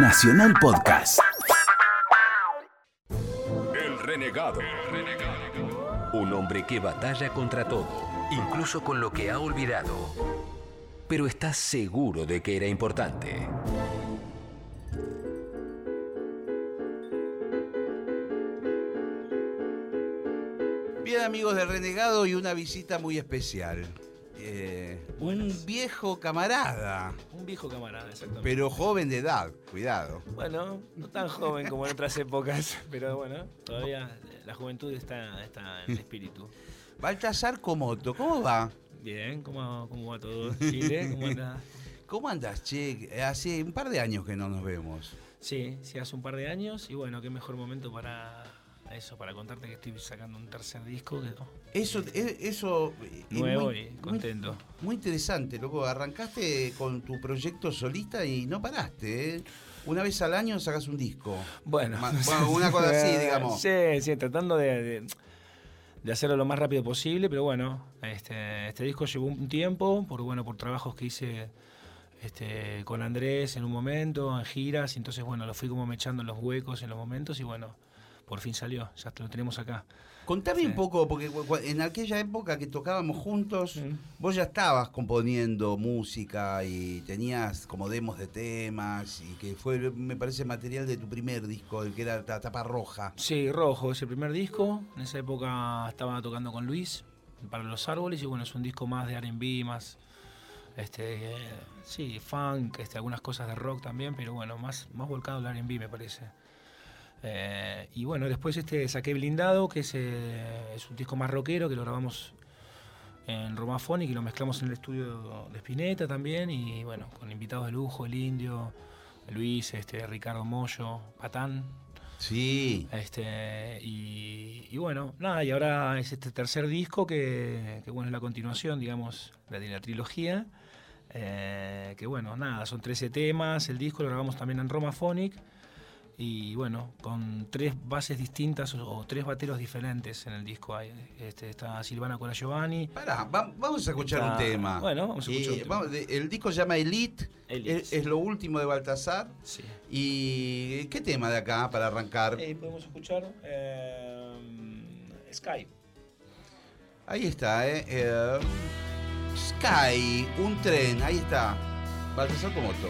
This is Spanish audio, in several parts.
Nacional Podcast. El renegado. Un hombre que batalla contra todo, incluso con lo que ha olvidado. Pero está seguro de que era importante. Bien amigos del Renegado y una visita muy especial. Eh, un viejo camarada, Un viejo camarada, exactamente. pero joven de edad, cuidado. Bueno, no tan joven como en otras épocas, pero bueno, todavía la juventud está, está en el espíritu. Baltasar Comoto, ¿cómo va? Bien, ¿cómo, cómo va todo? Chile, ¿cómo anda? ¿Cómo andas, che? Hace un par de años que no nos vemos. Sí, sí, hace un par de años y bueno, qué mejor momento para eso, para contarte que estoy sacando un tercer disco que, Eso, e- eso nuevo muy- y contento. Muy, muy interesante, loco. Arrancaste con tu proyecto solista y no paraste, ¿eh? Una vez al año sacas un disco. Bueno, Ma- bueno, una cosa así, digamos. Sí, sí, tratando de, de- de hacerlo lo más rápido posible, pero bueno, este, este disco llevó un tiempo, por bueno, por trabajos que hice este, con Andrés en un momento, en giras, y entonces bueno, lo fui como me echando en los huecos en los momentos y bueno, por fin salió, ya lo tenemos acá. Contame Sí. un poco, porque en aquella época que tocábamos juntos, Mm. vos ya estabas componiendo música y tenías como demos de temas y que fue, me parece, material de tu primer disco, el que era la tapa roja. Sí, Rojo es el primer disco. En esa época estaba tocando con Luis para los árboles y bueno, es un disco más de R&B, más este, eh, sí, funk, este, algunas cosas de rock también, pero bueno, más, más volcado al R&B me parece. Eh, y bueno, después este saqué Blindado, que es, eh, es un disco más rockero que lo grabamos en Romafonic y lo mezclamos en el estudio de Spinetta también y bueno, con invitados de lujo, el Indio, Luis, este, Ricardo Mollo, Patán, Sí. este, y, y bueno, nada, y ahora es este tercer disco que, que, bueno, es la continuación, digamos, de la trilogía. eh, que bueno, nada, son 13 temas, el disco lo grabamos también en Romaphonic. Y bueno, con tres bases distintas o, o tres bateros diferentes en el disco. Hay, este, está Silvana Cora Giovanni. Pará, va- vamos a escuchar Está- un tema. bueno, vamos a escuchar Y un tema. vamos, el disco se llama Elite, Elite, es, sí. es lo último de Baltasar. Sí. ¿Y qué tema de acá para arrancar? Eh, podemos escuchar eh, Sky. Ahí está, ¿eh? Eh, Sky, un tren, ahí está. Baltasar Comoto.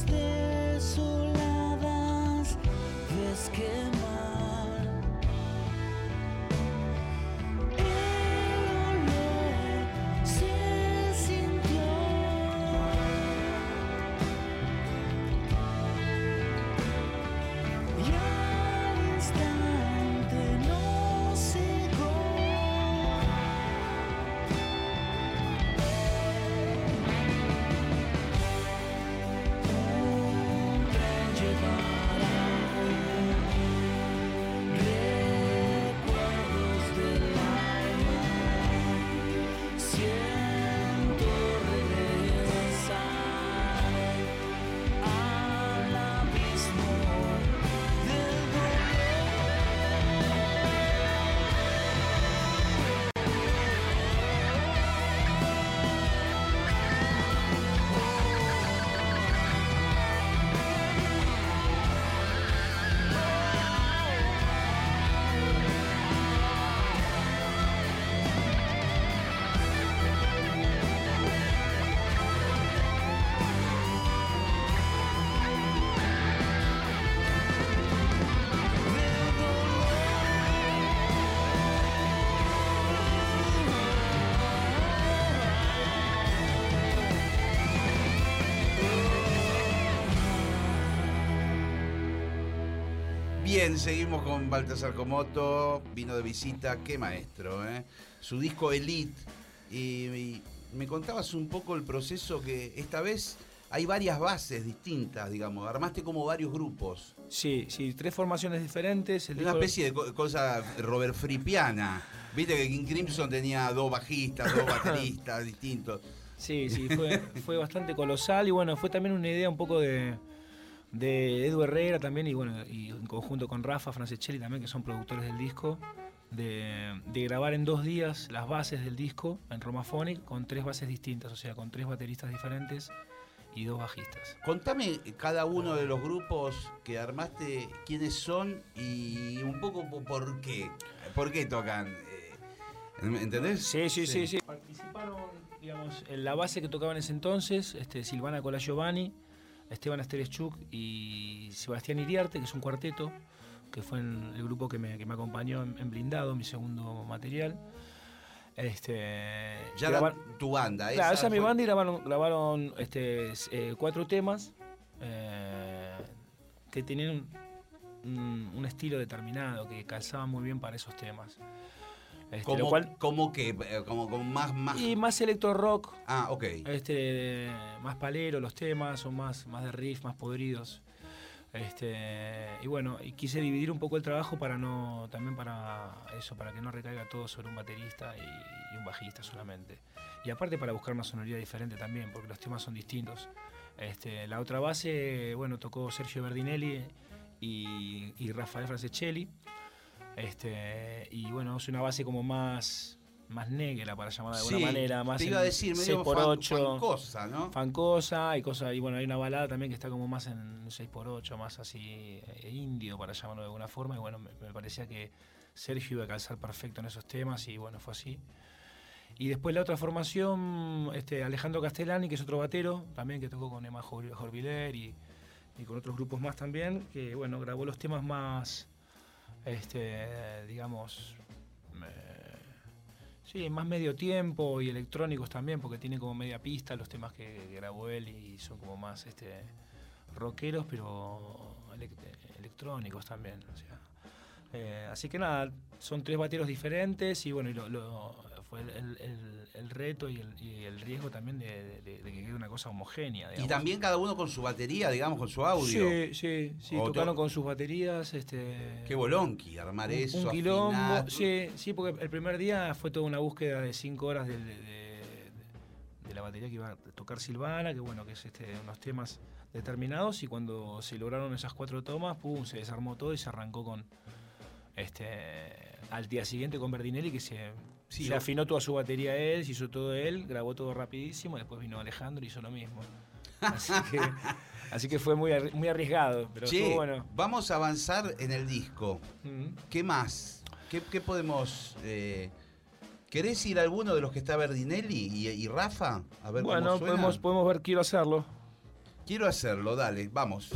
Desoladas ves quemar. Bien, seguimos con Baltasar Comoto, vino de visita, qué maestro, ¿eh? Su disco Elite. Y, y me contabas un poco el proceso que esta vez hay varias bases distintas, digamos, armaste como varios grupos. Sí, sí, tres formaciones diferentes. el Una disco- especie de co- cosa Robert Fripiana. Viste que King Crimson tenía dos bajistas, dos bateristas distintos. Sí, sí, fue, fue bastante colosal y bueno, fue también una idea un poco de, de Edu Herrera también y bueno, y en conjunto con Rafa Francescelli también, que son productores del disco, de, de grabar en dos días las bases del disco en Romaphonic con tres bases distintas, o sea, con tres bateristas diferentes y dos bajistas. Contame cada uno de los grupos que armaste, quiénes son y un poco po- por qué. ¿Por qué tocan? Eh, ¿Entendés? Sí, sí, sí, sí. Participaron, digamos, en la base que tocaba en ese entonces, este, Silvana Cola Giovanni, Esteban Asterechuk y Sebastián Iriarte, que es un cuarteto, que fue en el grupo que me, que me acompañó en, en Blindado, mi segundo material. Este, Ya grabar- era tu banda. Claro, esa es mi banda y grabaron, grabaron este, eh, cuatro temas eh, que tenían un, un- un estilo determinado, que calzaban muy bien para esos temas. Este, Como, lo cual, como que, eh, como, como más, más. y más electro rock, Ah, ok. este, más palero los temas, son más, más de riff, más podridos. Este, y bueno, y quise dividir un poco el trabajo para no, también para eso, para que no recaiga todo sobre un baterista y, y un bajista solamente. Y aparte para buscar una sonoridad diferente también, porque los temas son distintos. Este, la otra base, bueno, tocó Sergio Berdinelli y, y Rafael Francescelli. Este, y bueno, es una base como más, más negra, para llamarla de alguna manera. Más te iba a decir, medio 6x8 fan- fancosa, ¿no? fancosa y cosas y bueno hay una balada también que está como más en 6x8 más así eh, indio para llamarlo de alguna forma y bueno me, me parecía que Sergio iba a calzar perfecto en esos temas y bueno fue así y después la otra formación este Alejandro Castellani que es otro batero también que tocó con Emma Jor- Jorviler y, y con otros grupos más también que bueno grabó los temas más este digamos eh, Sí, más medio tiempo y electrónicos también, porque tiene como media pista los temas que grabó él y son como más este rockeros, pero elec- electrónicos también. Eh, así que nada, son tres bateros diferentes y bueno, y lo, lo- fue el, el- el- el reto y el, y el riesgo también de, de- de que quede una cosa homogénea. Y también cada uno con su batería, digamos, con su audio. Sí, sí, sí, O tocaron to- con sus baterías. Este, Qué bolonqui, armar un, eso. un quilombo. afinar. Sí, sí, porque el primer día fue toda una búsqueda de cinco horas de- de la batería que iba a tocar Silvana, que bueno, que es este, unos temas determinados, y cuando se lograron esas cuatro tomas, pum, se desarmó todo y se arrancó con este al día siguiente con Berdinelli que se, Sí, afinó toda su batería él, se hizo todo él, grabó todo rapidísimo, después vino Alejandro y hizo lo mismo. Así que, así que fue muy, arri- muy arriesgado, pero Che, estuvo bueno. vamos a avanzar en el disco. ¿Qué más? ¿Qué, qué podemos...? eh, ¿Querés ir a alguno de los que está Berdinelli y, y Rafa? A ver Bueno, cómo suena. podemos, podemos ver, quiero hacerlo. Quiero hacerlo, dale, vamos.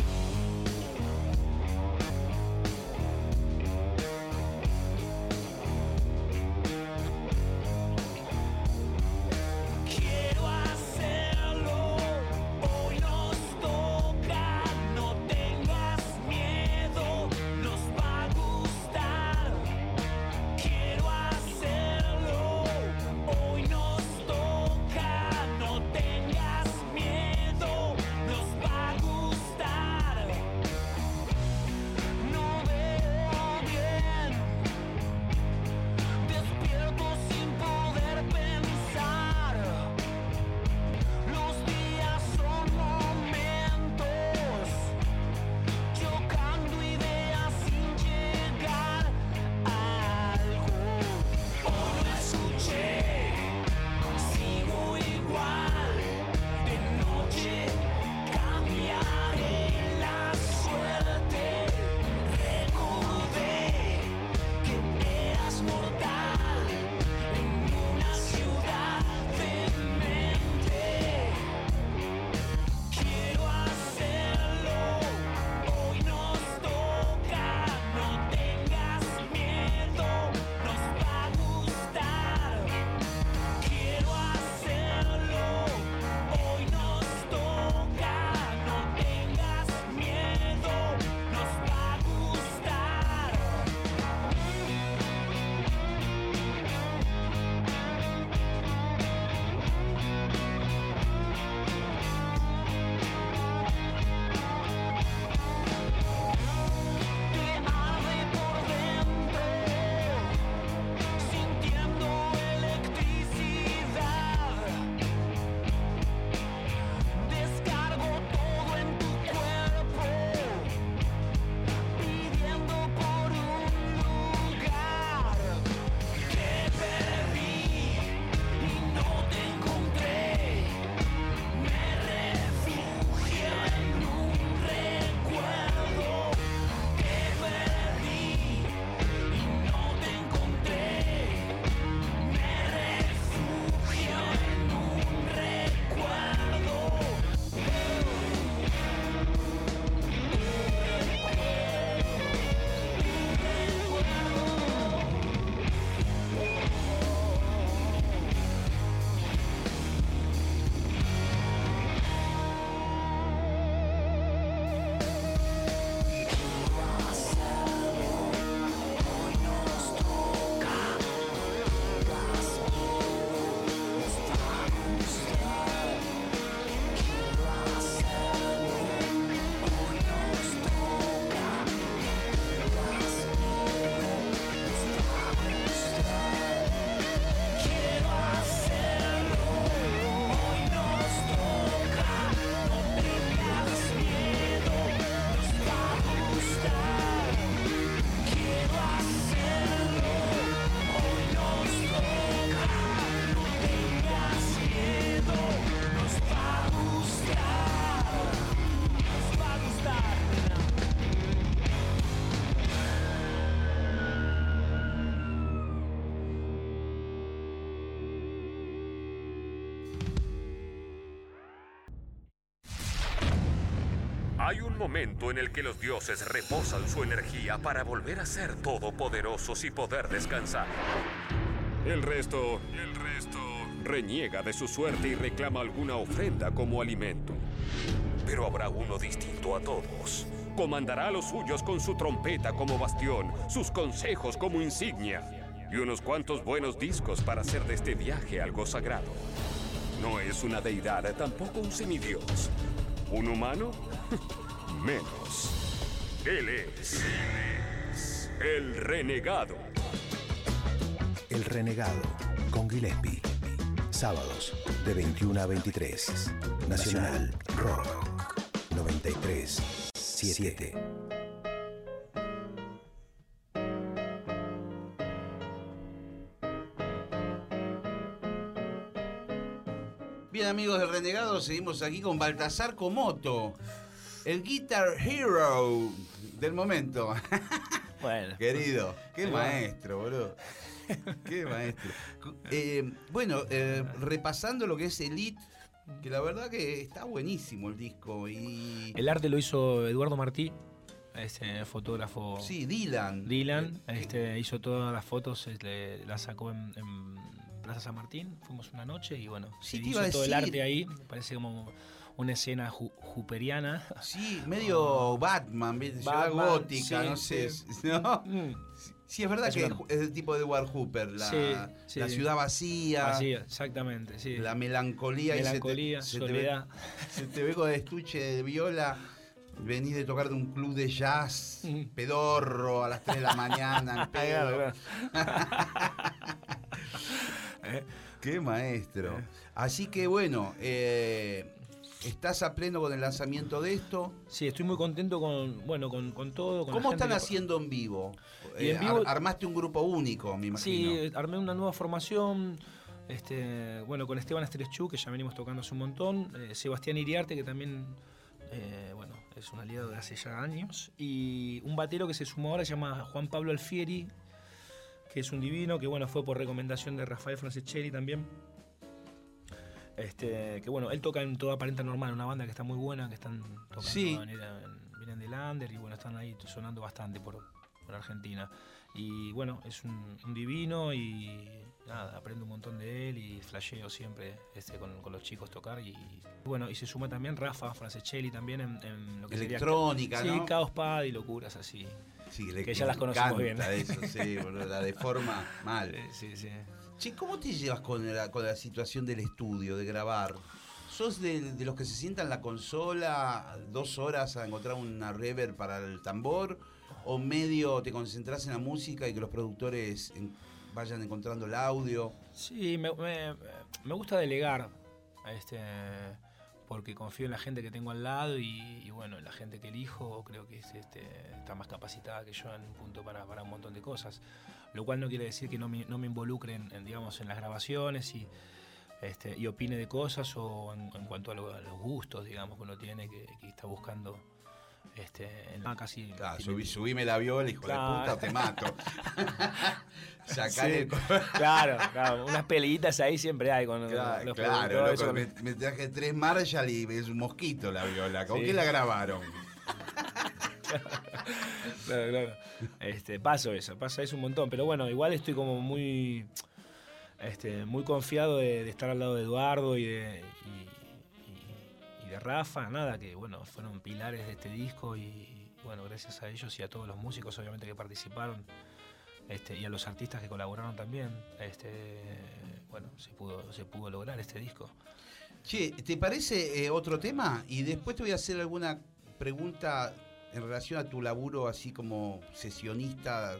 Momento en el que los dioses reposan su energía para volver a ser todopoderosos y poder descansar. El resto, el resto, reniega de su suerte y reclama alguna ofrenda como alimento. Pero habrá uno distinto a todos. Comandará a los suyos con su trompeta como bastión, sus consejos como insignia y unos cuantos buenos discos para hacer de este viaje algo sagrado. No es una deidad, tampoco un semidios. ¿Un humano? Menos. Él es. El renegado. El Renegado, con Gillespie. Sábados, de 21 a 23. Nacional Rock. 93 7. Bien amigos del Renegado, seguimos aquí con Baltasar Comoto, el Guitar Hero del momento. Bueno. Querido, qué maestro, boludo. Qué maestro. Eh, bueno, eh, repasando lo que es Elite, que la verdad que está buenísimo el disco. Y. El arte lo hizo Eduardo Martí, este fotógrafo Sí, Dylan. Dylan. Eh, Este, hizo todas las fotos, este, las sacó en, en Plaza San Martín. Fuimos una noche y bueno, Sí, se hizo todo el arte ahí. Parece como una escena ju- juperiana. Sí, medio Batman, Batman, gótica, sí, no sé. sí. ¿no? Mm, Sí, es verdad Es que una- es el tipo de Edward Hooper, la, Sí, sí. la ciudad vacía, Así, exactamente, sí. la melancolía, y se te- Melancolía, se te ve- soledad. Se te ve con estuche de viola, venís de tocar de un club de jazz, Mm. pedorro, a las 3 de la mañana, en pedo. claro. Qué maestro. Así que bueno, eh, estás a pleno con el lanzamiento de esto. Sí, estoy muy contento con, bueno, con, con todo. con ¿Cómo están que- haciendo en vivo? En Eh, vivo- ar- armaste un grupo único, me imagino. Sí, armé una nueva formación. Este, bueno, con Esteban Estrechú, que ya venimos tocando hace un montón. eh, Sebastián Iriarte, que también eh, bueno, es un aliado de hace ya años. Y un batero que se sumó ahora, se llama Juan Pablo Alfieri, que es un divino, que bueno, fue por recomendación de Rafael Franceschelli también. Este, que bueno, él toca en toda aparenta normal, una banda que está muy buena, que están tocando Sí. en, en- vienen de Lander y bueno, están ahí sonando bastante por, por Argentina. Y bueno, es un, un divino y nada, aprendo un montón de él y flasheo siempre este, con, con los chicos tocar. Y bueno, y se suma también Rafa Franceschelli también en, en lo que sería- Electrónica, Sí, ¿no? Caos Pad y locuras así. Sí, que ya las conocemos bien. Eso, sí, boludo, la deforma mal. Sí, sí, sí. Che, ¿cómo te llevas con la, con la situación del estudio, de grabar? ¿Sos de, los que se sientan en la consola dos horas a encontrar una reverb para el tambor? ¿O medio te concentras en la música y que los productores vayan encontrando el audio? Sí, me, me- gusta delegar, este, porque confío en la gente que tengo al lado y, y bueno, la gente que elijo creo que es, este, está más capacitada que yo en un punto para, un montón de cosas. Lo cual no quiere decir que no me, no me involucre en, digamos, en las grabaciones y, este, y opine de cosas o en, cuanto a, lo- a los gustos, digamos, que uno tiene, que está buscando este, en la casi... Claro, tiene- subí- subime la viola, hijo Claro. de puta, te mato. Sacale Sí, el co- claro, claro, unas peleitas ahí siempre hay con Claro, los claro, loco, me traje tres Marshall y es un mosquito la viola. ¿Con Sí. qué la grabaron? Claro, claro. Este, paso eso, pasa eso un montón. Pero bueno, igual estoy como muy. Este, muy confiado de, de estar al lado de Eduardo y de. Rafa, nada, que bueno, fueron pilares de este disco y bueno, gracias a ellos y a todos los músicos obviamente que participaron. Este, y a los artistas que colaboraron también, este, bueno, se pudo, se pudo lograr este disco. Che, ¿te parece eh, otro tema? Y después te voy a hacer alguna pregunta en relación a tu laburo así como sesionista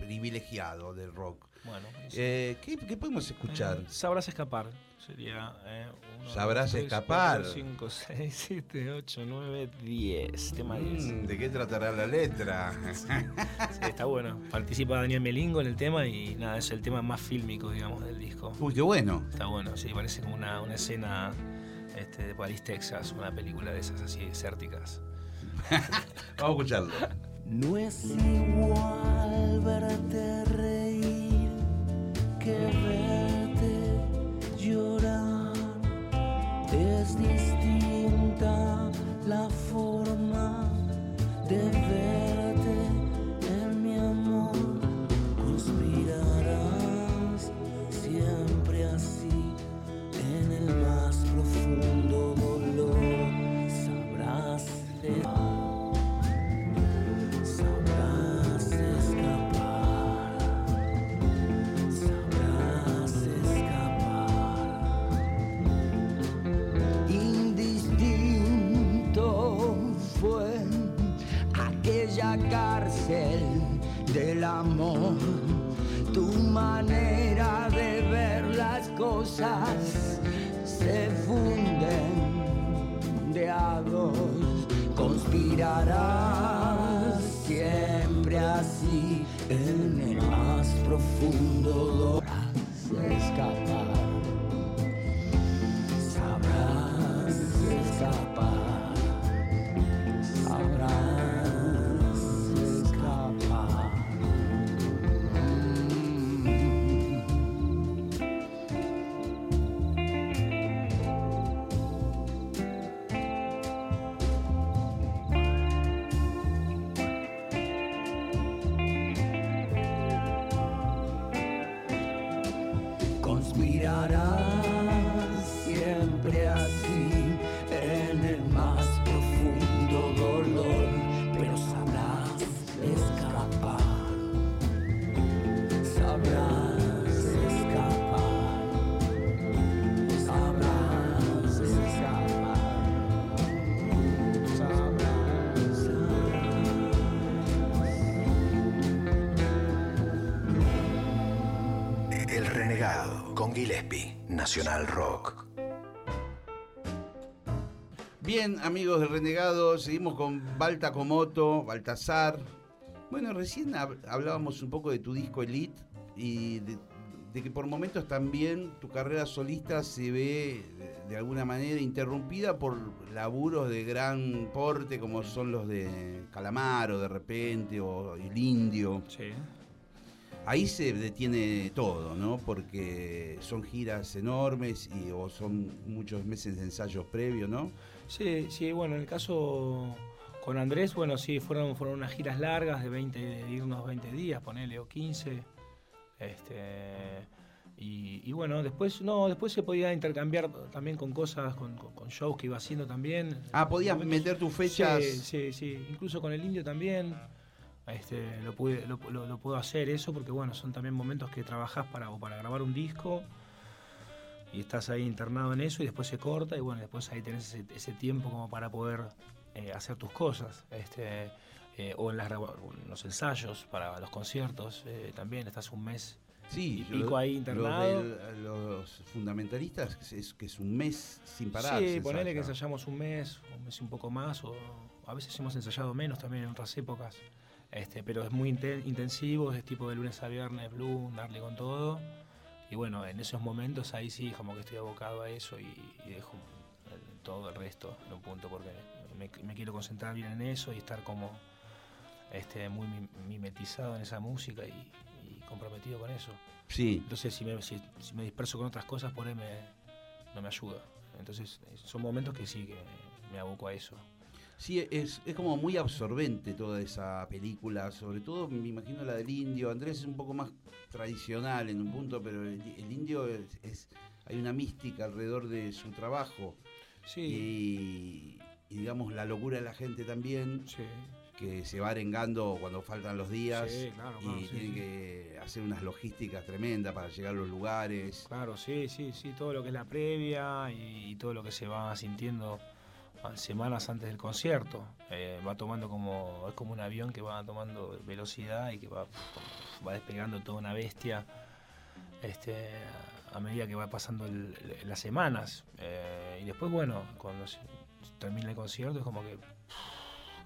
privilegiado del rock. Bueno. Eh, ¿qué, qué podemos escuchar? Eh, sabrás escapar. Sería. Eh, uno, Sabrás dos, tres, escapar. 5, 6, 7, 8, 9, 10. Tema 10. Mm, ¿De qué tratará la letra? Sí, está bueno. Participa Daniel Melingo en el tema y nada, es el tema más fílmico, digamos, del disco. Uy, qué bueno. Está bueno, sí, parece como una, una escena este, de París, Texas, una película de esas así desérticas. Vamos a escucharlo. No es igual verte reír que verte llorar. Es distinta tu manera de ver las cosas se funden de a dos, conspirarás siempre así en el más profundo logras escapar. El Renegado con Gillespie, Nacional Rock. Bien, amigos de Renegado, seguimos con Balta Comoto, Baltasar. Bueno, recién hab- hablábamos un poco de tu disco Elite y de, de que por momentos también tu carrera solista se ve de, de alguna manera interrumpida por laburos de gran porte como son los de Calamaro de repente o El Indio. Sí. Ahí se detiene todo, ¿no? Porque son giras enormes y o son muchos meses de ensayos previos, ¿no? Sí, sí, bueno, en el caso con Andrés, bueno, sí, fueron, fueron unas giras largas de 20, de irnos 20 días, ponele, o 15. Este, y, y bueno, después, no, después se podía intercambiar también con cosas, con, con- con shows que iba haciendo también. Ah, podías meter tus fechas. Sí, sí, sí. Incluso con el indio también. Este, lo, pude, lo, lo- lo puedo hacer eso porque bueno, son también momentos que trabajás para, o para grabar un disco y estás ahí internado en eso y después se corta y bueno, después ahí tenés ese, ese tiempo como para poder eh, hacer tus cosas. Este, eh, o en, las los ensayos para los conciertos eh, también estás un mes Sí, y pico ahí internado. Los, del- los fundamentalistas es que es un mes sin parar. Sí, se ponele que ensaya. ensayamos un mes, un mes y un poco más, o a veces hemos ensayado menos también en otras épocas. Este, pero es muy inten- intensivo, es tipo de lunes a viernes, blue, darle con todo. Y bueno, en esos momentos ahí sí, como que estoy abocado a eso y, y dejo el- todo el resto en un punto porque me, me quiero concentrar bien en eso y estar como este, muy mim- mimetizado en esa música y, y comprometido con eso. Sí, Entonces, si me, si, si me disperso con otras cosas, por ahí me, no me ayuda. Entonces, son momentos que sí, que me aboco a eso. Sí es, es como muy absorbente toda esa película, sobre todo me imagino la del indio. Andrés es un poco más tradicional en un punto, pero el, el indio es, es- hay una mística alrededor de su trabajo. Sí, Y, y digamos la locura de la gente también, sí, que se va arengando cuando faltan los días. Sí, claro, claro, y sí, tiene sí. que hacer unas logísticas tremendas para llegar a los lugares. claro, sí, sí, sí. Todo lo que es la previa y, y todo lo que se va sintiendo semanas antes del concierto. Eh, va tomando como, es como un avión que va tomando velocidad y que va, va despegando toda una bestia este, a medida que va pasando el- el- las semanas. Eh, y después, bueno, cuando se- termina el concierto es como que,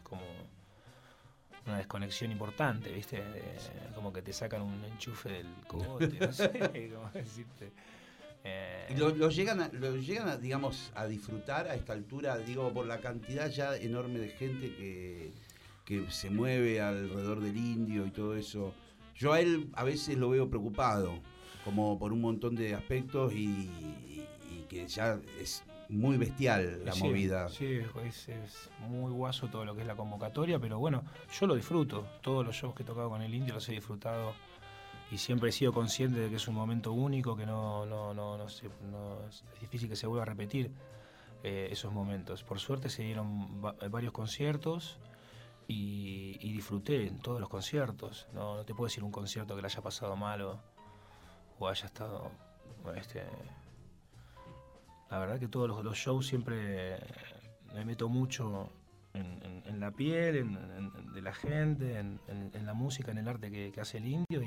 como una desconexión importante, ¿viste? Eh, como que te sacan un enchufe del cogote, no sé cómo decirte. Eh, Y Lo, lo llegan, a, lo llegan a, digamos, a disfrutar a esta altura, digo, por la cantidad ya enorme de gente que, que se mueve alrededor del indio y todo eso. Yo a él a veces lo veo preocupado, como por un montón de aspectos y, y- y que ya es muy bestial la Sí, movida. Sí, es, es muy guaso todo lo que es la convocatoria, pero bueno, yo lo disfruto. Todos los shows que he tocado con el indio los he disfrutado y siempre he sido consciente de que es un momento único, que no, no, no, no, es difícil que se vuelva a repetir eh, esos momentos. Por suerte se dieron va- varios conciertos y, disfruté en todos los conciertos. No, no te puedo decir un concierto que le haya pasado mal o, haya estado... Este, la verdad que todos los, shows siempre me meto mucho en, la piel, en, de la gente, en, la música, en el arte que, hace el indio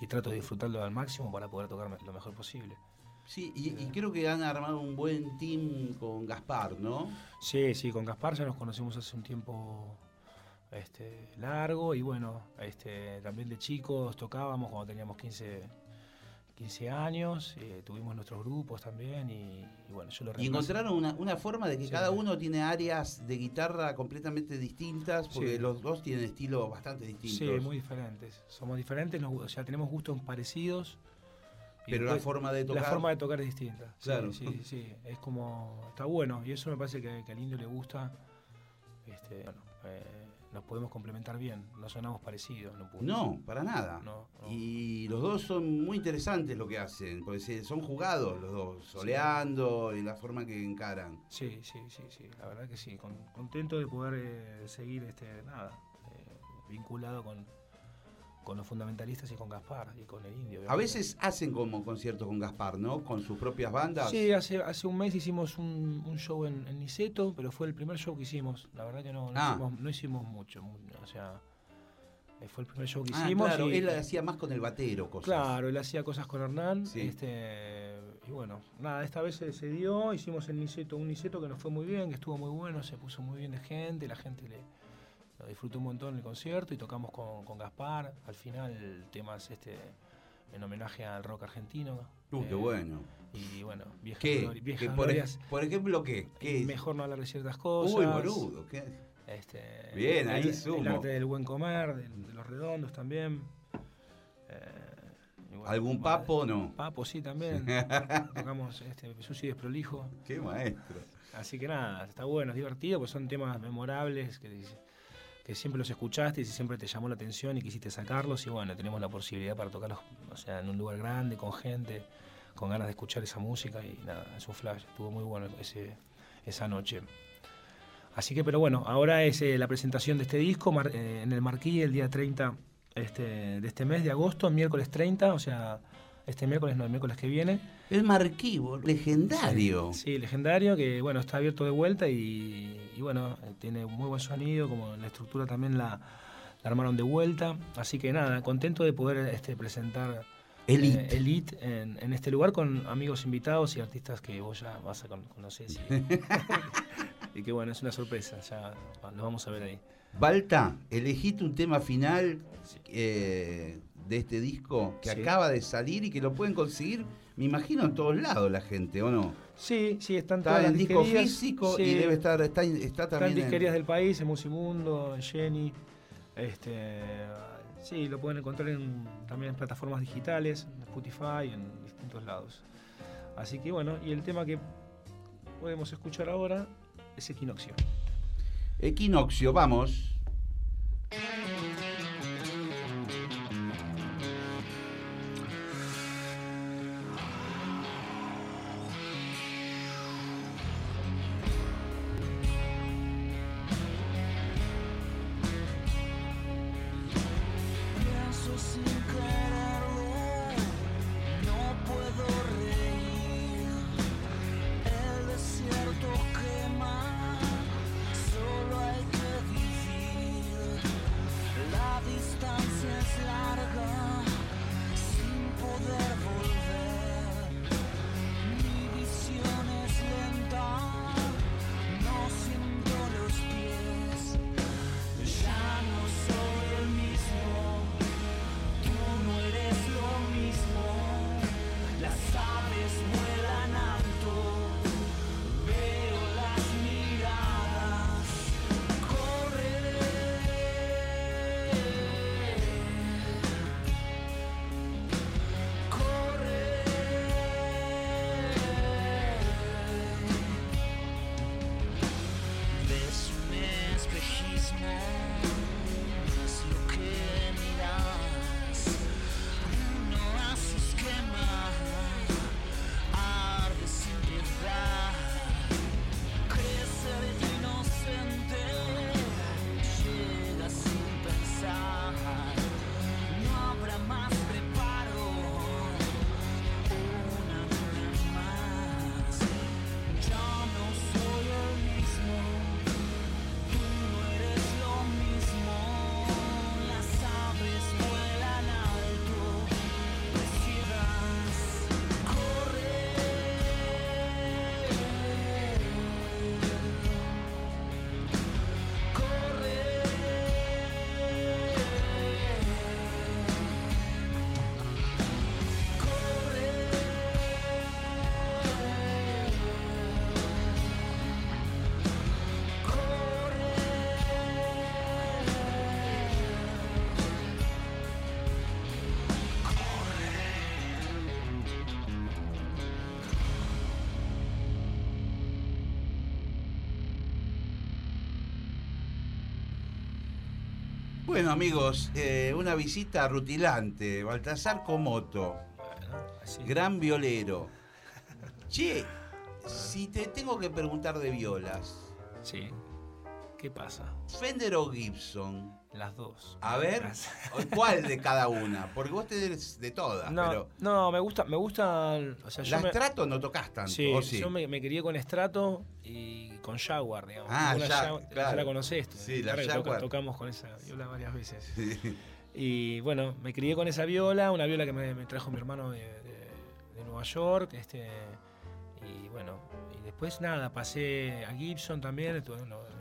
y trato de disfrutarlo al máximo para poder tocar lo mejor posible. Sí, y, y creo que han armado un buen team con Gaspar, ¿no? Sí, sí, con Gaspar ya nos conocemos hace un tiempo este, largo y bueno, este, también de chicos tocábamos cuando teníamos 15, 15 años, eh, tuvimos nuestros grupos también y, y bueno, yo lo Y reemplazo. encontraron una, una forma de que Sí. cada uno tiene áreas de guitarra completamente distintas, porque Sí. los dos tienen estilos bastante distintos. Sí, muy diferentes. Somos diferentes, nos o sea, tenemos gustos parecidos. y Pero la forma de tocar. La forma de tocar es distinta. Sí, Claro. Sí, sí, Es como. Está bueno. Y eso me parece que, que al indio le gusta. Este, bueno, eh, nos podemos complementar bien. No sonamos parecidos. en punto. No, para nada. No, no. Y los dos son muy interesantes lo que hacen, porque son jugados los dos, soleando y la forma que encaran. Sí, sí, sí, sí. La verdad que sí. con- contento de poder eh, seguir este, nada, eh, vinculado con, con los fundamentalistas y con Gaspar y con el indio. A veces hacen como conciertos con Gaspar, ¿no? Con sus propias bandas. Sí, hace, hace un mes hicimos un, un show en, en Niceto, pero fue el primer show que hicimos. La verdad que no, no, Ah. hicimos, no hicimos mucho. mu- O sea, eh, fue el primer show que Ah, hicimos. claro, y- él hacía más con el batero cosas. Claro, él hacía cosas con Hernán. Sí. Este, y bueno, nada, esta vez se, se dio, hicimos el Niceto, un Niceto que nos fue muy bien, que estuvo muy bueno, se puso muy bien de gente, la gente le lo disfrutó un montón el concierto y tocamos con, con Gaspar. Al final temas este en homenaje al rock argentino. Uh, qué Eh, bueno. Y bueno, viejas, ¿Qué? glori- viejas ¿Qué por, ej- glorias. por ejemplo, ¿qué? ¿Qué? Mejor no hablar de ciertas cosas. Uy, boludo. ¿qué? Este, Bien, ahí sumo. El arte del buen comer, de, de los redondos también. Eh, bueno, ¿Algún papo no? Papo, sí, también. Tocamos este, Sushi Desprolijo. Qué maestro. Así que nada, está bueno, es divertido, pues son temas memorables que, que siempre los escuchaste y siempre te llamó la atención y quisiste sacarlos. Y bueno, tenemos la posibilidad para tocarlos o sea, en un lugar grande, con gente, con ganas de escuchar esa música. Y nada, es un flash, estuvo muy bueno ese, esa noche. Así que, pero bueno, ahora es eh, la presentación de este disco mar- eh, en el Marquí el día 30 este, de este mes de agosto, miércoles 30, o sea, este miércoles no, el miércoles que viene. El marquivo, legendario. Sí, legendario, que bueno, está abierto de vuelta y, y, bueno, eh, tiene muy buen sonido, como la estructura también la, la armaron de vuelta. Así que nada, contento de poder este, presentar Elite. eh, Elite en, en este lugar con amigos invitados y artistas que vos ya vas a con- conocer. Y, y que bueno, es una sorpresa, ya lo vamos a ver ahí. Balta, elegiste un tema final eh, de este disco que Sí. acaba de salir y que lo pueden conseguir, me imagino, en todos lados la gente, ¿o no? Sí, sí, están Está todas las en disco disquerías, físico sí. y debe estar, está, está Están también en- disquerías del país, en Musimundo, en Jenny. Este, sí, lo pueden encontrar en, también en plataformas digitales, en Spotify, en distintos lados. Así que bueno, y el tema que podemos escuchar ahora es Equinoccio. Equinoccio, vamos. Bueno, amigos, eh, una visita rutilante. Baltasar Comoto, Bueno, así. gran violero. Che, si te tengo que preguntar de violas, Sí. ¿Qué pasa? Fender o Gibson, Las dos. a ver, ¿cuál de cada una? Porque vos tenés de todas, No, pero no, me gusta, me gustan. O sea, la me, Strato no tocas tanto, sí, ¿o sí? yo me, me crié con Strato y con Jaguar, digamos. Ah, ya- Jaguar- claro. Ya la conocés. tú, Sí, la toca- Jaguar. tocamos con esa viola varias veces. Sí. Y bueno, me crié con esa viola, una viola que me, me trajo mi hermano de, de- de Nueva York. Este, y bueno, y después nada, pasé a Gibson también.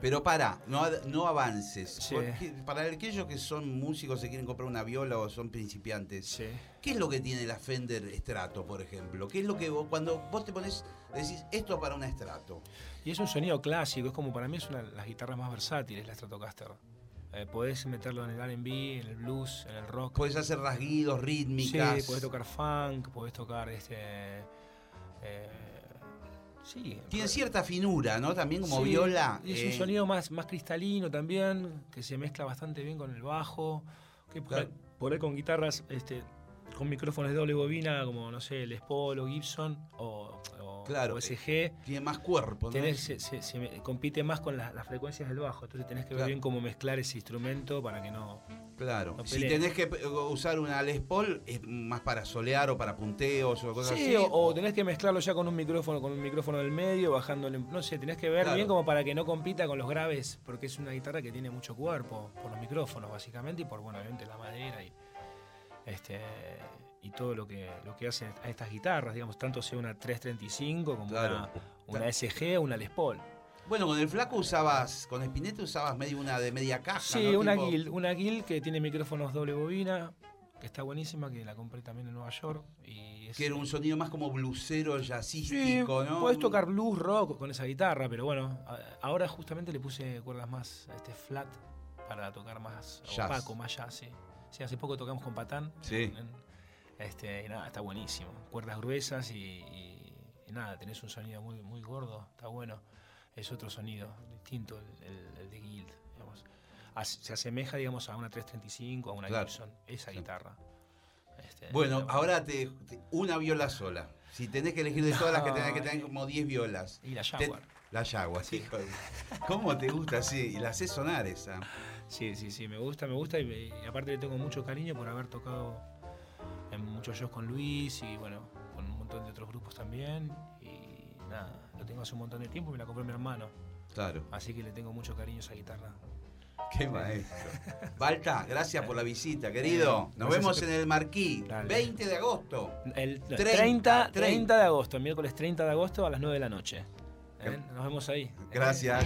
Pero para, no, no avances. Sí. Porque para aquellos que son músicos, se quieren comprar una viola o son principiantes, sí. ¿qué es lo que tiene la Fender Strato, por ejemplo? ¿Qué es lo que vos, cuando vos te pones, decís, esto para una Strato? Y es un sonido clásico, es como para mí es una de las guitarras más versátiles, la Stratocaster. Eh, podés meterlo en el RB, en el blues, en el rock. Podés hacer rasguidos, Sí, rítmicas. podés tocar funk, podés tocar este. eh, sí. Tiene cierta finura, ¿no? También como Sí, viola. y Es eh, un sonido más, más cristalino también, que se mezcla bastante bien con el bajo. Que por, ahí, Claro. por ahí con guitarras, este, con micrófonos de doble bobina, como no sé, Les Paul o Gibson o, o- Claro, o SG. Tiene más cuerpo, ¿no? tenés- se, se- se me- compite más con la- las frecuencias del bajo, entonces tenés que ver bien cómo mezclar ese instrumento para que no. Claro. no si tenés que eh, usar una Les Paul, es más para solear o para punteos o cosas Sí, así. o, o tenés que mezclarlo ya con un micrófono, con un micrófono del medio, bajándole, no sé, tenés que ver Claro. bien como para que no compita con los graves, porque es una guitarra que tiene mucho cuerpo, por los micrófonos básicamente, y por bueno, obviamente la madera y este y todo lo que lo que hacen a estas guitarras, digamos, tanto sea una 335 como Claro. una, una SG o una Les Paul. Bueno, con el flaco usabas, con Spinetta usabas medio una de media caja. Sí, ¿no? una Tipo- Guild, una Guild que tiene micrófonos doble bobina, que está buenísima, que la compré también en Nueva York y es- Que era un sonido más como bluesero, Sí, jazzístico, ¿no? Puedes tocar blues, rock con esa guitarra, pero bueno, ahora justamente le puse cuerdas más este, flat para tocar más Jazz. opaco, más jazz. Sí. Sí, hace poco tocamos con Patán. Sí. en- este, y nada, está buenísimo. Cuerdas gruesas y, y- y nada, tenés un sonido muy, muy gordo, está bueno. Es otro sonido, distinto el, el- el de Guild, digamos. As- se asemeja, digamos, a una 335, a una Claro. Gibson, esa guitarra. Este, Bueno, ahora te, te- una viola sola. Si tenés que elegir de todas las que tenés que tener como 10 violas. Y la Te- Jaguar. la Jaguar, sí. ¿Cómo te gusta así? Y la haces sonar esa. Sí, sí, sí, me gusta, me gusta y, y aparte le tengo mucho cariño por haber tocado en muchos shows con Luis y bueno, con un montón de otros grupos también. Y nada, lo tengo hace un montón de tiempo y me la compró mi hermano. Claro. Así que le tengo mucho cariño a esa guitarra. Qué maestro. Balta, gracias por la visita, querido. Nos Gracias vemos en el Marquí, Dale. 20 de agosto. El 30, 30, 30, de agosto, miércoles 30 de agosto a las 9 de la noche. ¿eh? Nos vemos ahí. Gracias.